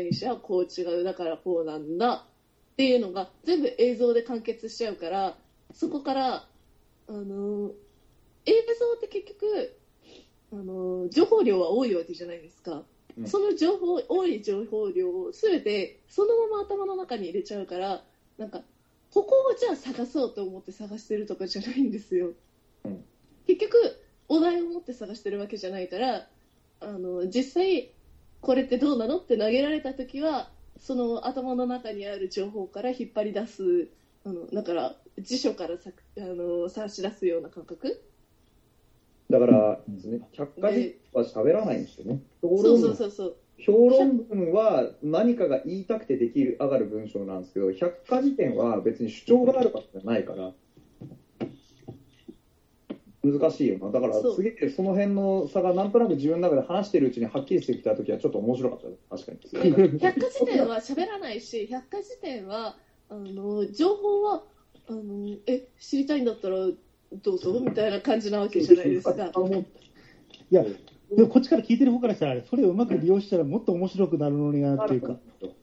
々してあこう違うだからこうなんだっていうのが全部映像で完結しちゃうからそこからあの映像って結局あの情報量は多いわけじゃないですか、うん。その情報多い情報量を全てそのまま頭の中に入れちゃうからなんかここをじゃあ探そうと思って探してるとかじゃないんですよ、うん。結局お題を持って探してるわけじゃないからあの実際これってどうなの？って投げられた時はその頭の中にある情報から引っ張り出すあのだから辞書からさあの探し出すような感覚？だから、ですね、百科事は喋らないんですよね。評そう論そうそうそう。評論文は何かが言いたくてできる上がる文章なんですけど、百科事典は別に主張があるわけじゃないから、難しいよな。だからすげえその辺の差がなんとなく自分の中で話してるうちにはっきりしてきたときはちょっと面白かったです。確かに。百科事典は喋らないし百科事典はあの情報はあのえ知りたいんだったらどうぞみたいな感じなわけじゃないですか。あのいや、でもこっちから聞いてる方からしたら、それをうまく利用したらもっと面白くなるのになっていうか。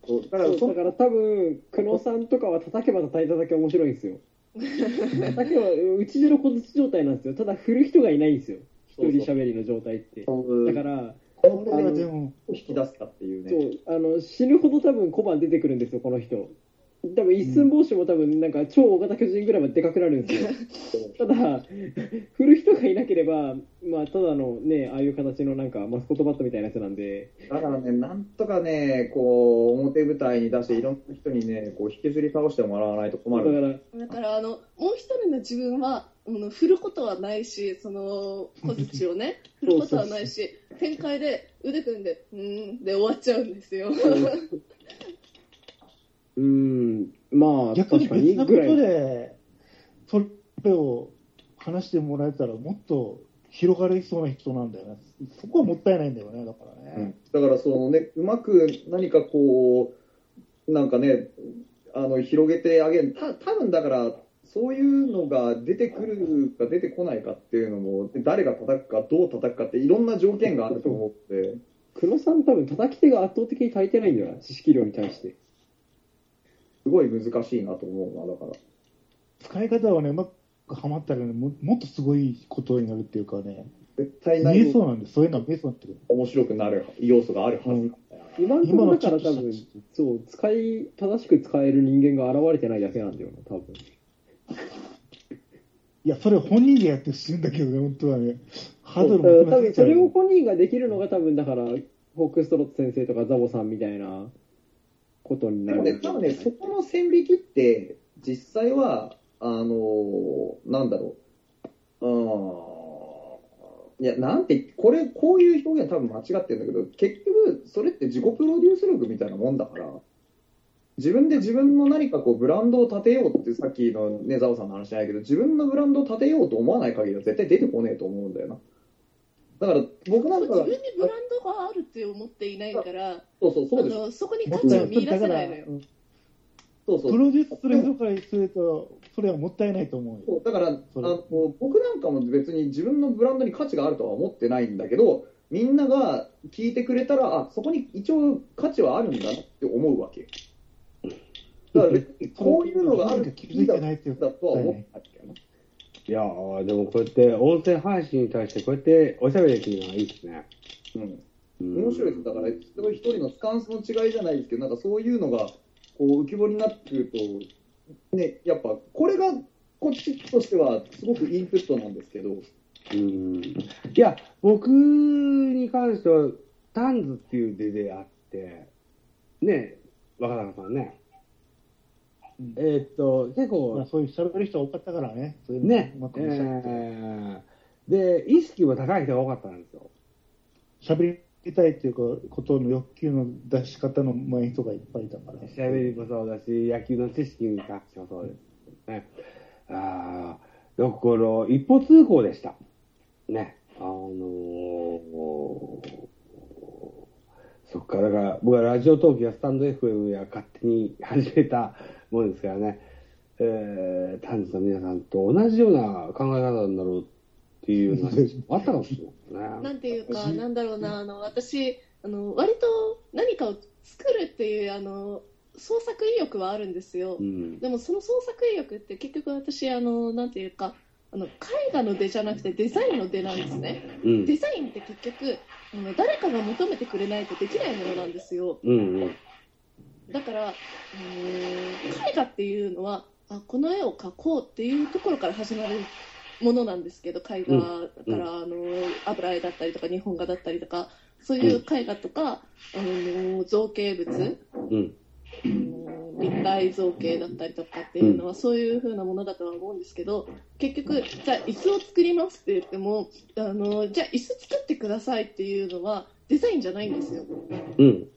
そうだからだから多分、久野さんとかは叩けば叩いただけ面白いんですよ。叩けば、うちでの小槌状態なんですよ。ただ、振る人がいないんですよ。一人喋りの状態って。だから、ここれはでのも、引き出すかっていうそね。う、あの、死ぬほど多分小判出てくるんですよ、この人。多分一寸法師も多分なんか超大型巨人ぐらいまででかくなるんですよ。ただ、振る人がいなければ、まあ、ただのね、ああいう形のなんかマスコットバットみたいなやつなんで、だからね、なんとかね、こう、表舞台に出して、いろんな人にね、こう、引きずり倒してもらわないと困だかる。ら、だからあのもう一人の自分はあの振ることはないしその小槌をね 振ることはないし展開で腕組んでうーんで終わっちゃうんですよ。うーん、まあ、逆に確かに別なこと。で、それを話してもらえたら、もっと広がりそうな人なんだよね。そこはもったいないんだよね、だからね。うんだから、そのね、うまく何かこう、なんかね、あの、広げてあげる。た多分だから、そういうのが出てくるか出てこないかっていうのも、で誰が叩くか、どう叩くかって、いろんな条件があると思って、久野さん多分叩き手が圧倒的に足りてないんだよな、知識量に対して。すごい難しいなと思うな、だから。使い方はね、うまくはまったらねも、もっとすごいことになるっていうかね、絶対見ないえそうなんです。そういうのは見えそうになってくる。面白くなる要素があるはずなんだよ。今のところだから多分、そう、使い、正しく使える人間が現れてないだけなんだよな、多分。いや、それ本人でやってほしいんだけどね、本当はね。ハードル多も高分それを本人ができるのが多分だから、フォークストロット先生とかザボさんみたいなことになる。でもね、多分ね、そこの線引きって、実際は、あのーなんだろう。うん。いや、なんて、これ、こういう表現は多分間違ってるんだけど、結局、それって自己プロデュース力みたいなもんだから、自分で自分の何かこう、ブランドを立てようって、さっきのね、ザオさんの話じゃないけど、自分のブランドを立てようと思わない限りは絶対出てこねえと思うんだよな。だから、僕なんかが自分にブランドがあるって思っていないからそうそう、そうです。あのそこに価値を見出せないのよ。そうそうプ。ロデュースする人からすると、それはもったいないと思うよ。そうだからあの僕なんかも別に自分のブランドに価値があるとは思ってないんだけどみんなが聞いてくれたらあそこに一応価値はあるんだなって思うわけだから別にこういうのがある気づいてないっていうだとは思ってないけどねいやーでもこうやって音声配信に対してこうやっておしゃべりできるのはいいですね。うん。面白いです。だからすごい一人のスタンスの違いじゃないですけどなんかそういうのがこう浮き彫りになってくるとねやっぱこれがこっちとしてはすごくインプットなんですけど。うん。いや、僕に関しては、タンズっていう出であって、ね、若隆さんね。うんえーっと、結まあ、構、そういう喋る人が多かったからね、そういうのねうま、くえーで、意識も高い人が多かったんですよ。喋りたいっていうか、ことの欲求の出し方の前人がいっぱいいたから。喋りもそうだし、野球の知識に関してもそうです。ね。ああ、だから、一歩通行でした。ね。あのーそっか、ら、僕はラジオトークやスタンド FM や勝手に始めたものですからね、えー、丹治の皆さんと同じような考え方なんだろうっていうのがあったかもしれないなね。んていうか、なんだろうな、あの私あの、割と何かを作るっていうあの創作意欲はあるんですよ、うん。でもその創作意欲って結局私あのなんていうかあの絵画の出じゃなくてデザインの出なんですねうん。デザインって結局あの誰かが求めてくれないとできないものなんですようん。うん。だから、あのー絵画っていうのはあこの絵を描こうっていうところから始まるものなんですけど絵画だから、あのー油絵だったりとか日本画だったりとかそういう絵画とか、あのー造形物、うん。あのー立体造形だったりとかっていうのは、そういう風なものだとは思うんですけど結局じゃあ椅子を作りますって言っても、あのーじゃあ椅子作ってくださいっていうのはデザインじゃないんですよ。うん。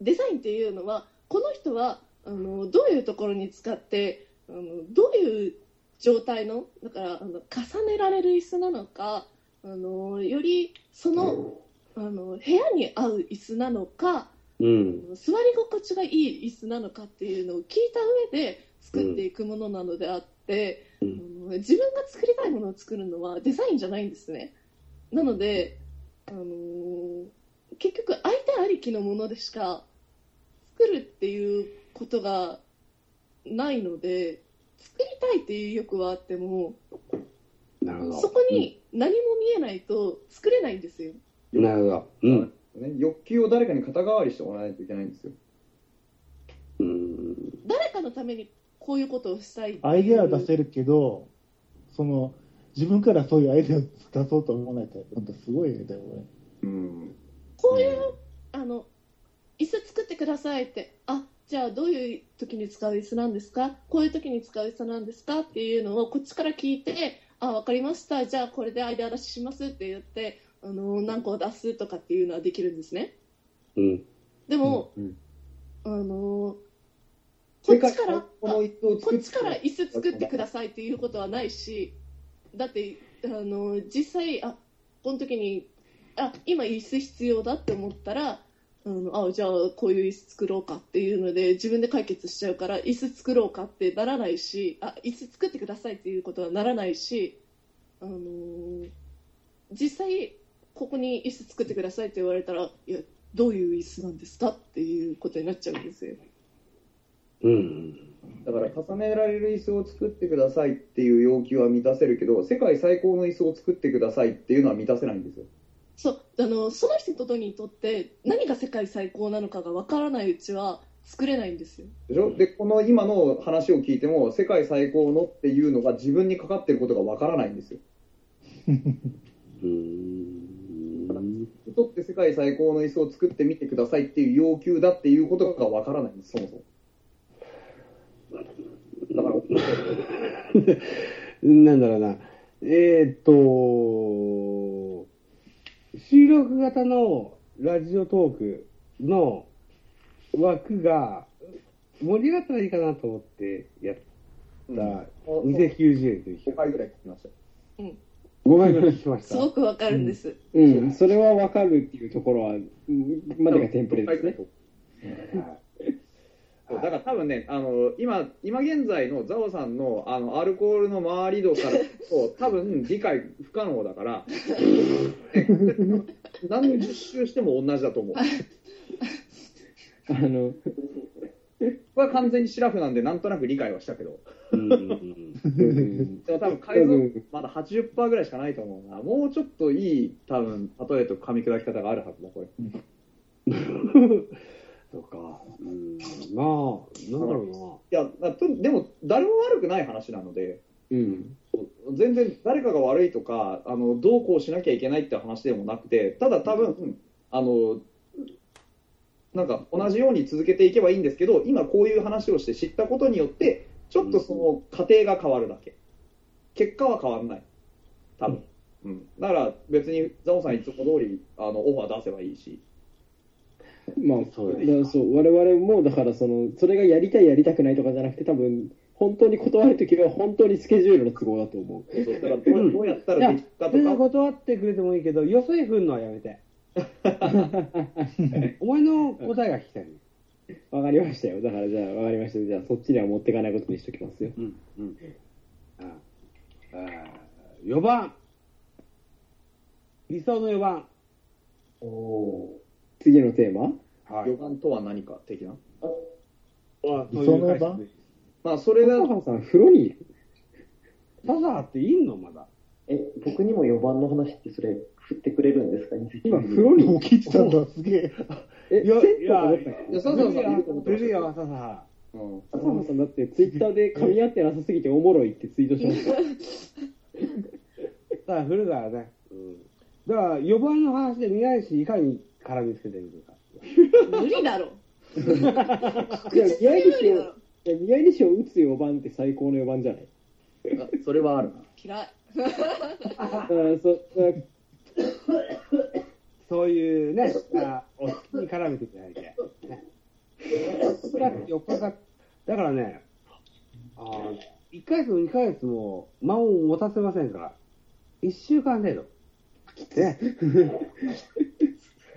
デザインっていうのはこの人はあのどういうところに使ってあのどういう状態のだからあの重ねられる椅子なのかあのよりそのあの部屋に合う椅子なのかうん。座り心地がいい椅子なのかっていうのを聞いた上で作っていくものなのであって、うあの自分が作りたいものを作るのはデザインじゃないんですね。なので、あのー結局相手ありきのものでしか作るっていうことがないので作りたいっていう欲はあってもなるほど。そこに何も見えないと作れないんですよ。うん。なるほど。うん。ね、欲求を誰かに肩代わりしてもらわないといけないんですよ。うん。誰かのためにこういうことをしたいアイデアは出せるけど、その、自分からそういうアイデアを出そうと思わないと、本当すごいね、でもね。うん。こういう、あの、椅子作ってくださいって、あ、じゃあどういう時に使う椅子なんですか？こういう時に使う椅子なんですか？っていうのをこっちから聞いて、あ、わかりました。じゃあこれでアイデア出ししますって言って、あの、何個出すとかっていうのはできるんですね。うん。でも、うんあの、こっちから、こっちから椅子作ってくださいっていうことはないし、だって、あの実際、あこの時に、あ今、椅子必要だって思ったら、あのあじゃあ、こういう椅子作ろうかっていうので、自分で解決しちゃうから、椅子作ろうかってならないし、あ椅子作ってくださいっていうことはならないし、あの実際、ここに椅子作ってくださいって言われたら、いや、どういう椅子なんですかっていうことになっちゃうんですよ。うん。だから重ねられる椅子を作ってくださいっていう要求は満たせるけど、世界最高の椅子を作ってくださいっていうのは満たせないんですよ。そうあのその人にとって何が世界最高なのかがわからないうちは作れないんですよ。でしょ？で、この今の話を聞いても、世界最高のっていうのが自分にかかってることがわからないんですよ。うん。とって世界最高の椅子を作ってみてくださいっていう要求だっていうことがわからないんです、そもそも。だから、なんだろうな。えーっと、収録型のラジオトークの枠が盛り上がったらいいかなと思ってやった2090円という5回ぐらい聞きました。5回ぐらい聞きました。すごくわかるんです。うん、それはわかるっていうところは、うんまでがテンプレですね。だから多分ね、あの今今現在のザオさんのあのアルコールの回り度からと 多分理解不可能だから、何十周しても同じだと思う。あの、これは完全にシラフなんで、なんとなく理解はしたけど、でも多分改造まだ80%ぐらいしかないと思うな。もうちょっといい、多分例えと噛み砕き方があるはずだ、これ。うんそうか。うん。まあ、なんだろいや、だとでも、誰も悪くない話なので、うん。全然誰かが悪いとかあのどうこうしなきゃいけないって話でもなくてただ多分あのなんか同じように続けていけばいいんですけど今こういう話をして知ったことによってちょっとその過程が変わるだけ。結果は変わらない。多分、うん、だから別にザオさんいつも通りあのオファー出せばいいしまあ、そうだからそう我々も、だからその、それがやりたい、やりたくないとかじゃなくて、多分、本当に断るときは、本当にスケジュールの都合だと思う。そうだからどうどうやったらできるか、と全然か断ってくれてもいいけど、よそへ振るのはやめて。お前の答えが聞きたいね。わかりましたよ。だから、じゃあ、わかりました。じゃあ、そっちには持っていかないことにしときますよ。うん。うん。ああ4番。理想の4番。次のテーマ？はい予。番とは何か的な？あそうまあ、それが、笹原さん、風呂に？いる笹原っていんの？まだ。え、僕にも4番の話ってそれ、振ってくれるんですか？今、風呂に？もう聞いてたんだ、すげえ。え、いや銭湯かと思ったよいや、笹野さんいると思ってましる。うん笹原さんだって、ツイッターで噛み合ってなさすぎておもろいってツイートしました。ただ、振るからね。うん。だから、4番の話で宮石いかに絡みつけてみるか。無理だろ。いや、宮入氏を、いや宮入氏を打つ4番って最高の4番じゃない？あそれはあるな。嫌い。あーそあそういうね、あお好きに絡めていただいて。ね。それはだからね、あ1ヶ月も2ヶ月も間を持たせませんから、1週間程度。ね。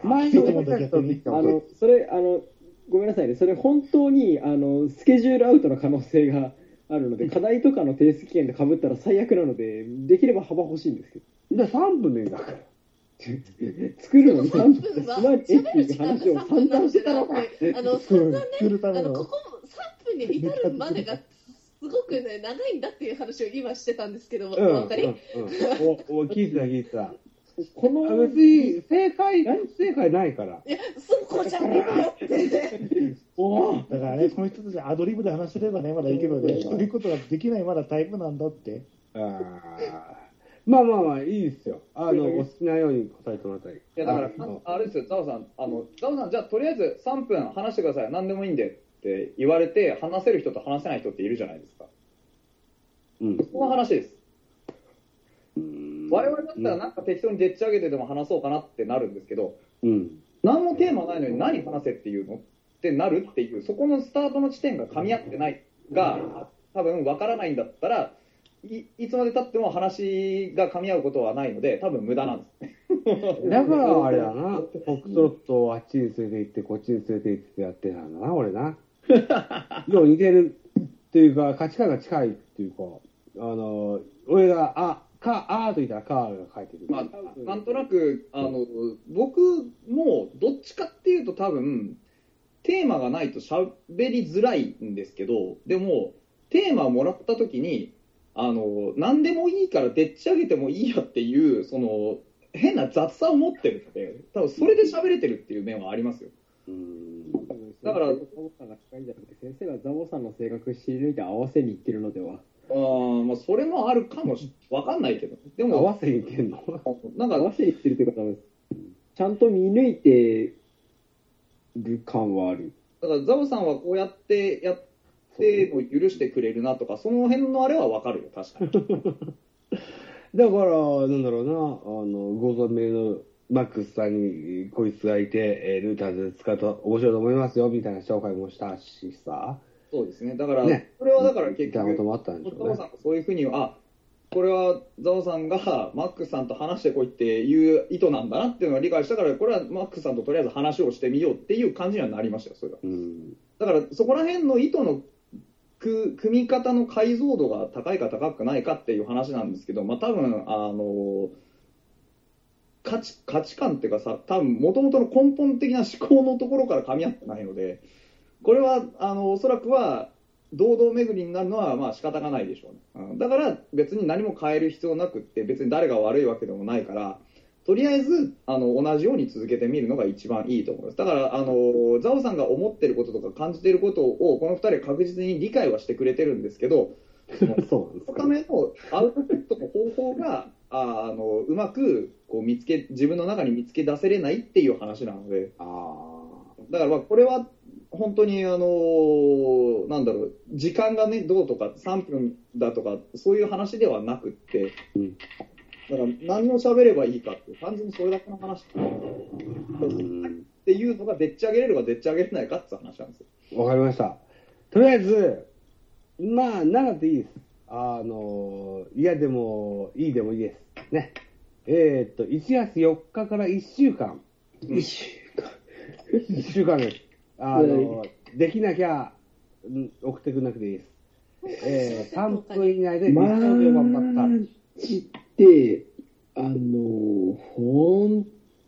前に思ったあの、それ、あの、ごめんなさいね、それ本当に、あの、スケジュールアウトの可能性があるので、課題とかの提出期限で被ったら最悪なので、できれば幅欲しいんですけど。で、3分でいいんだから。作るのに3 3分分は喋る時間が話を3散々し分なのでてたのか。あの、作るためあの、この。こ3分に至るまでがすごくね、長いんだっていう話を今してたんですけど、おうん。分かり、うんうんお、お、聞いてた聞いてた。このあ別に正解、正解ないから。いや、そこじゃねえよって。おだからね、この人たちアドリブで話せればね、まだいいけどね、そういうことができないまだタイプなんだって。あーまあまあまあ、いいですよ。あの、お好きなように答えてもらったらいい。いや、だからあ、あれですよ、ザオさん、あの、ザオさん、じゃあ、とりあえず3分話してください。何でもいいんでって言われて、話せる人と話せない人っているじゃないですか。うん。その話です。うん我々だったらなんか適当にでっち上げてでも話そうかなってなるんですけど、うん。何もテーマないのに何話せっていうの？ってなるっていう、そこのスタートの地点が噛み合ってないが、多分分からないんだったら、いいつまでたっても話が噛み合うことはないので、多分無駄なんです。だからあれだな、フォックストロットをあっちに連れて行って、こっちに連れて行ってやってたんだな、俺な。よう似てるっていうか、価値観が近いっていうか、あの、俺が、あ、か、あーと言ったら、かーが書いてる。まあ、なんとなく、あの、僕もどっちかっていうと多分、テーマがないと喋りづらいんですけど、でも、テーマをもらった時に、あの、何でもいいからでっち上げてもいいやっていう、その、変な雑さを持ってるので、多分それで喋れてるっていう面はありますよ。うん。だからザボさんが近いんじゃなくて、先生がザボさんの性格を知り抜いて合わせにいってるのでは。あーまあ、それもあるかもしわかんないけど。でも、合わせにいけんの？なんか、合わせにいってるというか、ちゃんと見抜いてる感はある。だからザボさんはこうやってやっても許してくれるなとか、その辺のあれはわかるよ、確かに。だから、なんだろうな、あの、ご存命のマックスさんに、こいつがいて、えールーターで使うと面白いと思いますよ、みたいな紹介もしたしさ、そうですね。だから、ねそれはだからみ結局、たいなこともあったんでしょうねザボさ。んがそういうふうに、あ、これはザボさんがマックスさんと話してこいっていう意図なんだなっていうのを理解したから、これはマックスさんととりあえず話をしてみようっていう感じにはなりましたよ、それは。うん。だから、そこら辺の意図のく組み方の解像度が高いか高くないかっていう話なんですけど、まあ多分、あの、価値価値観っていうかさ、多分元々の根本的な思考のところから噛み合ってないので、これは、あの、おそらくは、堂々巡りになるのは、まあ仕方がないでしょうね。うんだから、別に何も変える必要なくって、別に誰が悪いわけでもないから、とりあえず、あの、同じように続けてみるのが一番いいと思います。だから、あの、ザオさんが思ってることとか感じてることを、この二人は確実に理解はしてくれてるんですけど、そのそのた。めのアウトプットの方法が、ああの、うまく、こう見つけ、自分の中に見つけ出せれないっていう話なので、あだからまあこれは本当にあのなんだろう時間がねどうとか3分だとかそういう話ではなくって、うんだから何を喋ればいいかって単純にそれだけの話。うん。ていうのがでっち上げれればでっち上げれないかって話なんですよ。わかりました。とりあえず、まあ、長くていいです。あの、嫌でも、いいでもいいです。ね。えーっと、1月4日から1週間。一週間。1週間です。あの、できなきゃ、うん送ってくんなくていいです。えー、3分以内でマ3秒頑張った。ジで、あの、本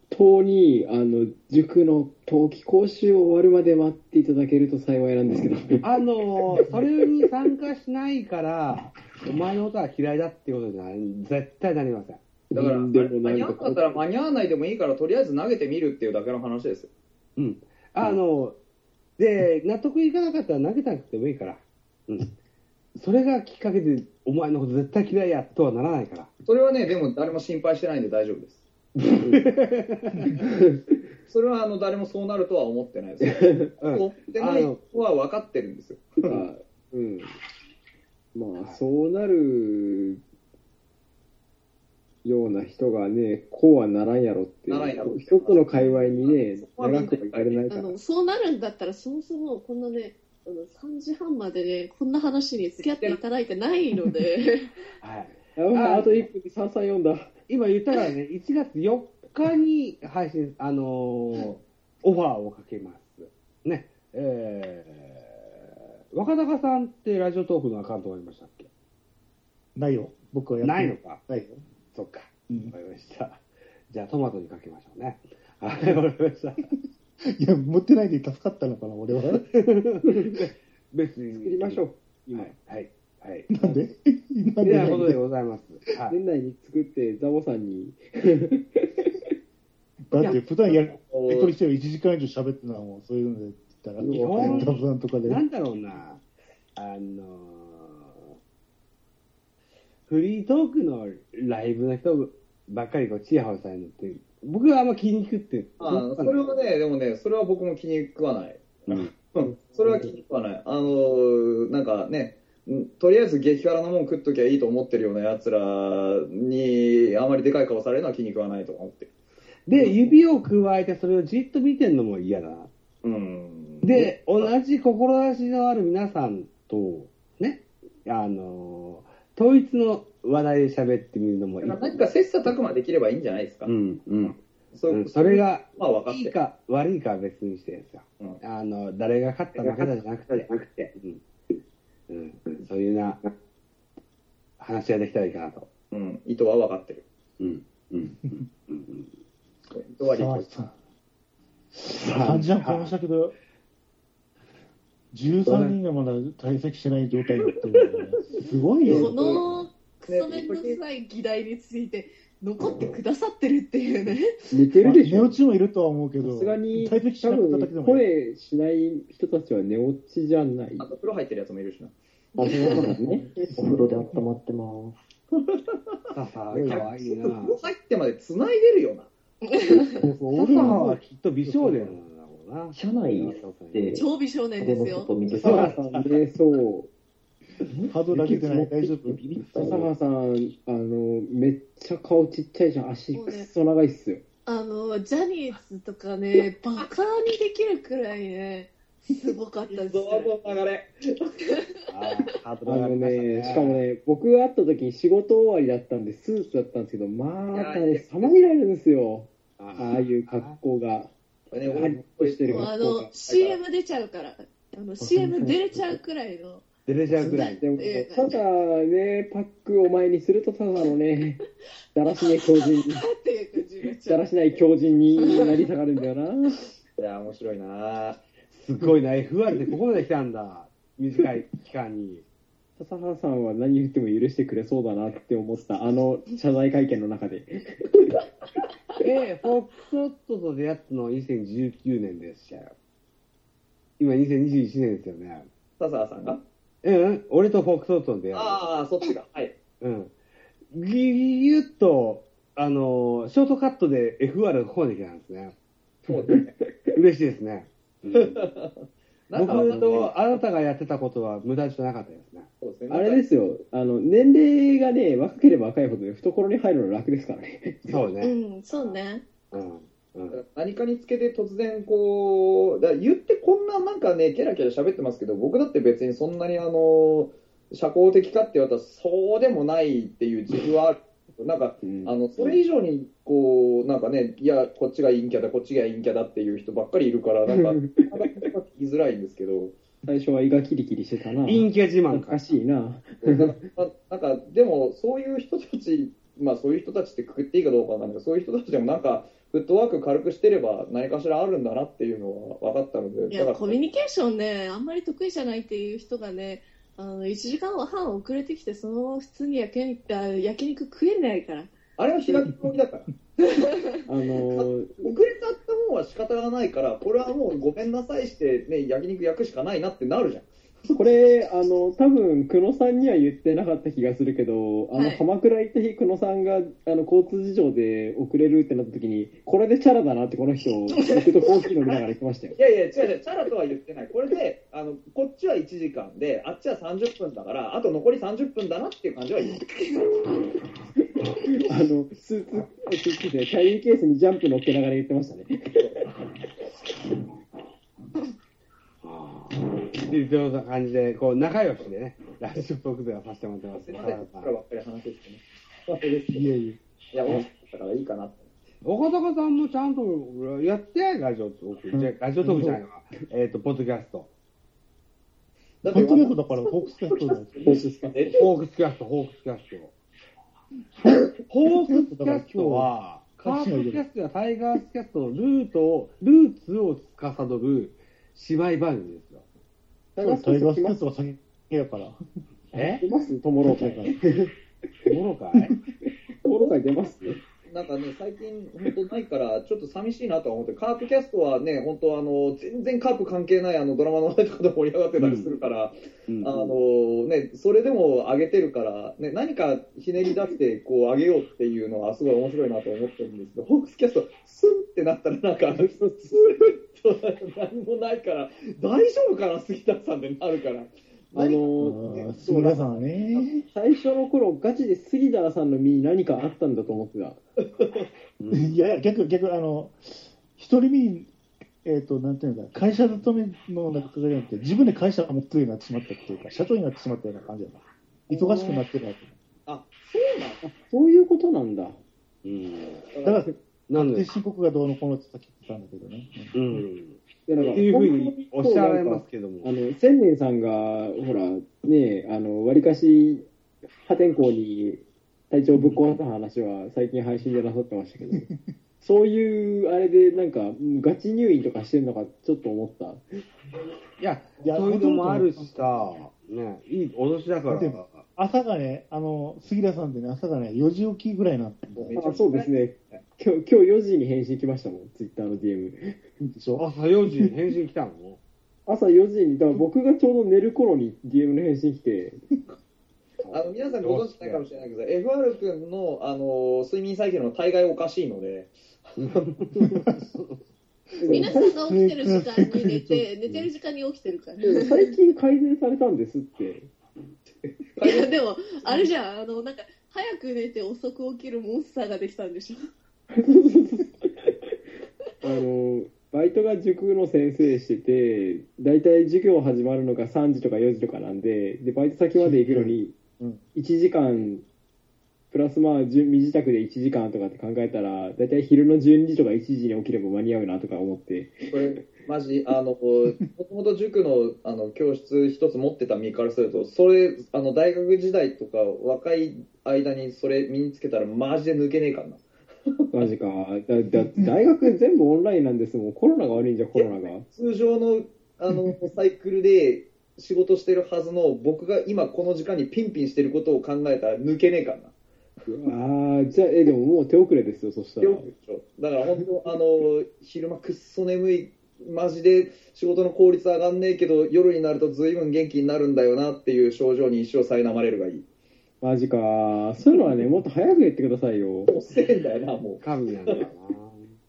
当に、あの、塾の冬季講習終わるまで待っていただけると幸いなんですけど。あのーそれに参加しないから、お前のことは嫌いだっていうことには絶対なりません。だから、でも間に合ったら間に合わないでもいいから、とりあえず投げてみるっていうだけの話ですよ。うん。あの、で、納得いかなかったら投げたくてもいいから。うん。それがきっかけで、お前のこと絶対嫌いやとはならないから。それはね、でも誰も心配してないんで大丈夫です。それはあの誰もそうなるとは思ってないです。うん思ってないのは分かってるんですよ。あうん。まあ、そうなるような人がね、こうはならんやろってならんやろ一つの界隈にね長くはいられないから。あのそうなるんだったら、そもそもこんなね、あの3時半までね、こんな話に付き合っていただいてないので、はい。やばいあと1分で33読んだ。今言ったからね、1月4日に配信、あのーオファーをかけます。ね。えー、若隆さんってラジオトークのアカウントがありましたっけ？ないよ。僕はやってないのか。ないよ。そっか。うんわかりました。じゃあトマトにかけましょうね。はい、わかりました。いや、持ってないで助かったのかな、俺は。別に。作りましょう。今、はい。はい。はい。なんで？なんみたいなことででございます。はい。年内に作って、ザボさんに、だって普段やりとりしてる1時間以上喋ってたもん、そういうので言ったら、基本ダブさんとかで。なんだろうな、あのーフリートークのライブの人ばっかりこうチヤホヤされるのって、僕はあんま気に食って、あそれはね、でもね、それは僕も気に食わない。うんうん、それは気に食わない。あのーなんかね、うんとりあえず激辛のもん食っときゃいいと思ってるような奴らに、あまりでかい顔されるのは気に食わないと思ってる。で、指を加えてそれをじっと見てるのも嫌だな。うん。で、同じ志のある皆さんと、ね、あのー統一の話題で喋ってみるのもいい。何か切磋琢磨できればいいんじゃないですか。うん、うん。そうんそれ、が、まあ分かってる。いいか悪いかは別にしてですよ。うんあの、誰が勝った負けたじゃなくて、うん。うん。そういうな、話ができたらいいかなと。うん、意図は分かってる。うん。うん。意図は理さあ解さあ3時間超えましたけど、13人がまだ退席しない状態になって。すごいこよ。のクソめんどくさい議題について残ってくださってるっていうね。寝てまあるでしょ寝落ちもいるとは思うけど、さすがに、退席し多なかっただけで分、も。声しない人たちは寝落ちじゃない。あと風呂入ってるやつもいるしな。あ、そうなんですね。お風呂で温まってます。かわいいな。入ってまで繋いでるよな。俺らはきっと美少年なんだろうな。車内で、超美少年ですよ。外見て笹川さんね、そう。ハードル上げてない大丈夫？ビビった笹川さん、あの、めっちゃ顔ちっちゃいじゃん。足くっそ長いっすよ。あの、ジャニーズとかね、バカにできるくらいね、すごかったですね。の流れ。あのね、しかもね、僕が会った時に仕事終わりだったんで、スーツだったんですけど、またね、様にられるんですよ。ああいう格好が。ね、パリッとしてるあの CM 出ちゃうから、あの、CM 出れちゃうくらいの、出れちゃうぐらい。でも、ただね、パックを前にすると、ただのね、だらしね強人に、っていう感じに。だらしない強人になりたがるんだよな。いや、面白いなすごいな、FR でここまで来たんだ。短い期間に。笹原さんは何言っても許してくれそうだなって思った、あの謝罪会見の中で。え、フォックストロットと出会ったのは2019年でしたよ。今2021年ですよね。笹川さんが？うん、俺とフォックストロットの出会い。ああ、そっちが。はい。うん。ぎぎぎゅっと、あのー、ショートカットで FR がここまで来たんですね。そうですね。嬉しいですね。うん僕とあなたがやってたことは無駄じゃなかったですね。そうですね。あれですよ、あの、年齢がね、若ければ若いほど、懐に入るの楽ですからね。そうね。うん、そうね。うん。うん。何かにつけて突然こう、だ言ってこんななんかね、キャラキャラ喋ってますけど、僕だって別にそんなにあの、社交的かって言われたらそうでもないっていう自負はある。なんか、うんあの、それ以上にこう、なんかね、いや、こっちが陰キャだ、こっちが陰キャだっていう人ばっかりいるから、なんか、きづらいんですけど、最初は胃がキリキリしてたな。陰キャ自慢かおか。しいな。なんか、なんかでも、そういう人たち、まあそういう人たちってくくっていいかどうかわかんないけど、そういう人たちでもなんか、フットワーク軽くしてれば何かしらあるんだなっていうのは分かったので、いや、だからコミュニケーションね、あんまり得意じゃないっていう人がね、あの、1時間半遅れてきて、その普通に焼肉あ焼肉食えないから。あれは開き込みだから。あのー 遅れた方は仕方がないから、これはもうごめんなさいして、ね、焼肉焼くしかないなってなるじゃん。これ、あの、多分、久野さんには言ってなかった気がするけど、あの、はい鎌倉行った日、久野さんが、あの、交通事情で遅れるってなった時に、これでチャラだなってこの人、僕とコーヒー飲みながら言ってましたよい。やいや、違う違う、チャラとは言ってない。これで、あの、こっちは1時間で、あっちは30分だから、あと残り30分だなっていう感じは言う。あの、スーツ、スーツで、キャリーケースにジャンプ乗っけながら言ってましたね。あーっていうような感じで、こう、仲良しでね、ラジオトークではさせてもらってます。すいません、僕らばっかり話してね。まあ、そうですいやいや。いや、面白かったからいいかなって。岡坂さんもちゃんとやって、ラジオトーク。じゃラジオトークじゃないのか。えっ、と、ポッドキャスト。だポッドキャストだから、ホークスキャストだよ。えホークスキャスト、ホークスキャスト。ホークスキャストは、カープキャストやタイガースキャストのルートを、ルーツを司る姉妹番組ですよ。タイガースキャストが先やから。え出ますトモロー会。トモロー会トモロー会出ますなんかね、最近、本当ないから、ちょっと寂しいなとは思って、カープキャストはね、本当、あの全然カープ関係ないあのドラマの話題とかで盛り上がってたりするから、うんあのね、それでも上げてるから、ね、何かひねり出してこう上げようっていうのはすごい面白いなと思ってるんですけど、ホークスキャスト、スンってなったら、なんか、スーッと何もないから、大丈夫かな、杉田さんってなるから。あのあーー杉田さんはね。最初の頃、ガチで杉田さんの身に何かあったんだと思ってた。いやいや、逆、逆、あの、一人身、えっ、と、なんていうのか、会社勤めの中じゃなくて、自分で会社を持ってるようになってしまったっていうか、社長になってしまったような感じだな。忙しくなってるわあ、そうなのあ、そういうことなんだ。うん。だから、で、なんで？申告がどうのこうのってさっき言ってたんだけどね。うん。いやなんいうふうにおっしゃられますけどもあ。の、千年さんが、ほら、ねあの、わりかし、破天荒に体調ぶっ壊した話は最近配信でなさってましたけど、そういう、あれで、なんか、うんガチ入院とかしてんのか、ちょっと思った。いや、いやそういうのもあるしさ、ね、いい脅しだから。朝がね、あの、杉田さんってね、朝がね、4時起きぐらいになってるんあそうですね。今日、今日4時に返信来ましたもん、ツイッターの DM。でしょ朝4時に返信来たの？朝4時に、だから僕がちょうど寝る頃に DM の返信来て、あの皆さんご存知ないかもしれないけど、FR 君のあの睡眠サイクルの大概おかしいので、皆さんが起きてる時間に寝て、寝てる時間に起きてるから。最近改善されたんですって。いや、でも、あれじゃん、あの、なんか、早く寝て遅く起きるモンスターができたんでしょ。あの、バイトが塾の先生してて、大体授業始まるのが3時とか4時とかなんで、で、バイト先まで行くのにうん、1時間、プラスまあ、身支度で1時間とかって考えたら、大体昼の12時とか1時に起きれば間に合うなとか思って、これ、マジ、あの、もともと塾のあの教室一つ持ってた身からすると、それ、あの、大学時代とか若い間にそれ身につけたらマジで抜けねえからな。マジか。だだ大学全部オンラインなんですもん。コロナが悪いんじゃ、コロナが。通常の、あの、サイクルで仕事してるはずの僕が今この時間にピンピンしてることを考えたら抜けねえからな。ああ、じゃあ、え、でももう手遅れですよ、そしたら。よくでしょだから本当、あの、昼間くっそ眠い、マジで仕事の効率上がんねえけど、夜になると随分元気になるんだよなっていう症状に一生苛まれるがいい。マジか。そういうのはね、もっと早く言ってくださいよ。遅えんだよな、もう。神なんだな。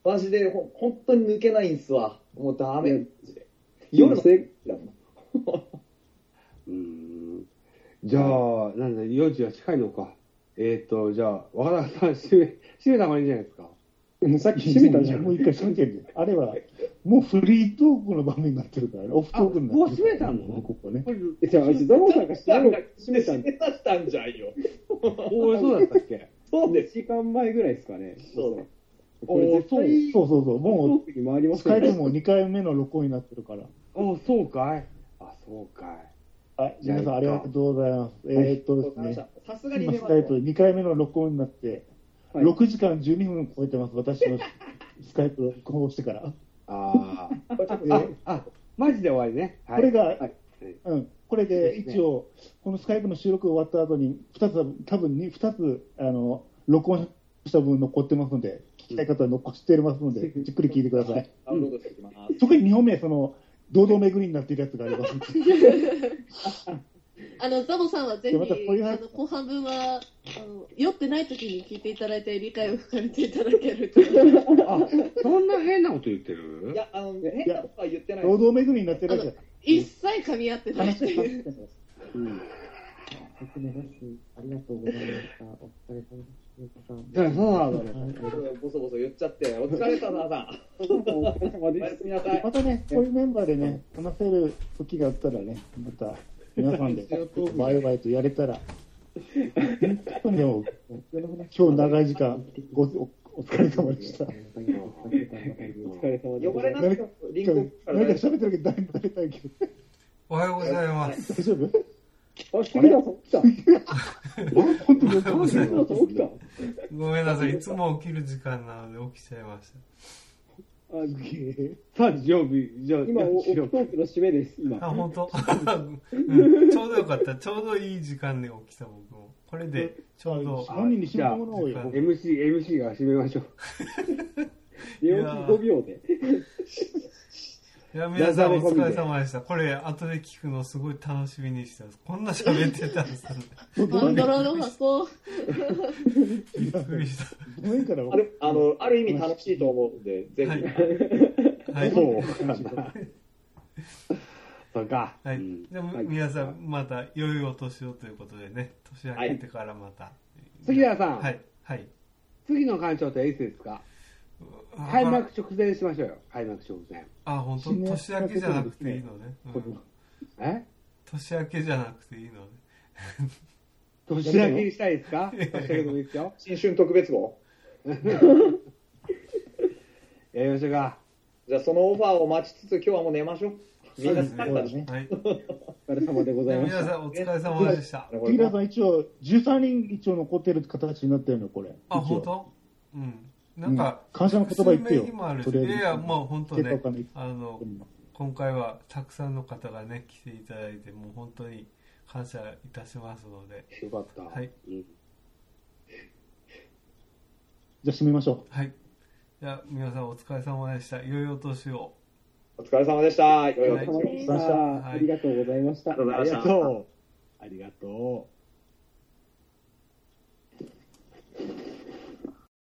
マジでほ本当に抜けないんすわ。もうダメ。マジで夜のせいだもん。うーん。じゃあ、なんだ、4時は近いのか。えっ、と、じゃあ、若田さん、閉め、閉めた方がいいんじゃないですか。さっき閉めたじゃん。もう一回閉めてるあれは、もうフリートークの場面になってるからね、オフトークになってるあもう閉めたの？ここね。えじゃあ、ザボさんが閉めろ閉めたん閉め出したんじゃんよ。おーそうだったっけ？そうです。1時間前ぐらいですかね。そうこれ絶対、そうそうそう、もトークに回りう、ますよね。使えても2回目の録音になってるから。おーそうかいあ、そうかい。はい、皆さんありがとうございます。えーっとですね、さすがにスカイプ2回目の録音になって、はい6時間12分超えてます、私のスカイプこうしてから。ああ。あ、あ、マジで終わりね。はいこれが、はいうん、これで一応、このスカイプの収録終わった後に、2つ、多分に2つ、あの、録音した分残ってますので、聞きたい方は残してますので、じっくり聞いてください。ダウンロードしていきます。特に2本目、その、堂々巡りになっているやつがあります。あのザボさんはぜひあの後半分は酔ってない時に聞いていただいて理解を深めていただけると あ、そんな変なこと言ってる？いや、あの、変なことは言ってない。堂々巡りになってるやつが一切噛み合ってないってていう。ありがとうございました。お疲れ様です。じゃあそうなのはいボソボソ言っちゃって、お疲れ様さん。お疲れ様おやです。すみなさい。またね、こういうメンバーでね、話せる時があったらね、また皆さんでワイワイとやれたら、今日長い時間ごおお疲れ様でした。お疲れ様です。呼ばれなくてもリンクから何か喋ってるけど誰も誰けど、おはようございます。大丈夫？あ、杉田さん起きた。本当におはようござい杉田まさん起きた。ごめんなさい。いつも起きる時間なので起きちゃいました。あすげえ。さあ、常備、じゃあ、今、おオフよトークの締めです、今。あ、本当、うんちょうどよかった。ちょうどいい時間で起きた僕も。これでちょうど。本人に死ぬものをよ。MC、MC が締めましょう。寝起き5秒で。いや、皆さんお疲れ様でした。これ、後で聞くのすごい楽しみにしてます。こんな喋ってたんですね。パンドラの箱びっくりした。あれあの、ある意味楽しいと思うんで、ぜひ。はい。はい。そうかな。そうか。はいうん。でも、皆さん、また、良いお年をということでね、年明けてからまた。杉田さんはい。はい。次の館長っていつですか？開幕直前にしましょうよ。開幕直前。あ、本当？年明けじゃなくていいのね。うんえ？年明けじゃなくていいのね。年明けにしたいですか？年明けでもいいですよ。新春特別号？やりましょうか。じゃあ、そのオファーを待ちつつ、今日はもう寝ましょう。みんな疲れたでしょ。はい。お疲れ様でございました。皆さん、お疲れ様でした。これ杉田さん一応、13人一応残ってる形になってるの、これ。あ、本当？うん。なんか、うん感謝の言葉言ってよ数名にもあるとりあえずいやいや、もう本当ねあの、今回はたくさんの方がね、来ていただいて、もう本当に感謝いたしますので、よかった。はい。うんじゃあ締めましょはい。じゃあ、皆さんお疲れ様でした。良いお年を。お疲れ様でした。良いおはい年をお疲れ様でしたありがとうございました。ありがとうございましたありがとう。ありがとう。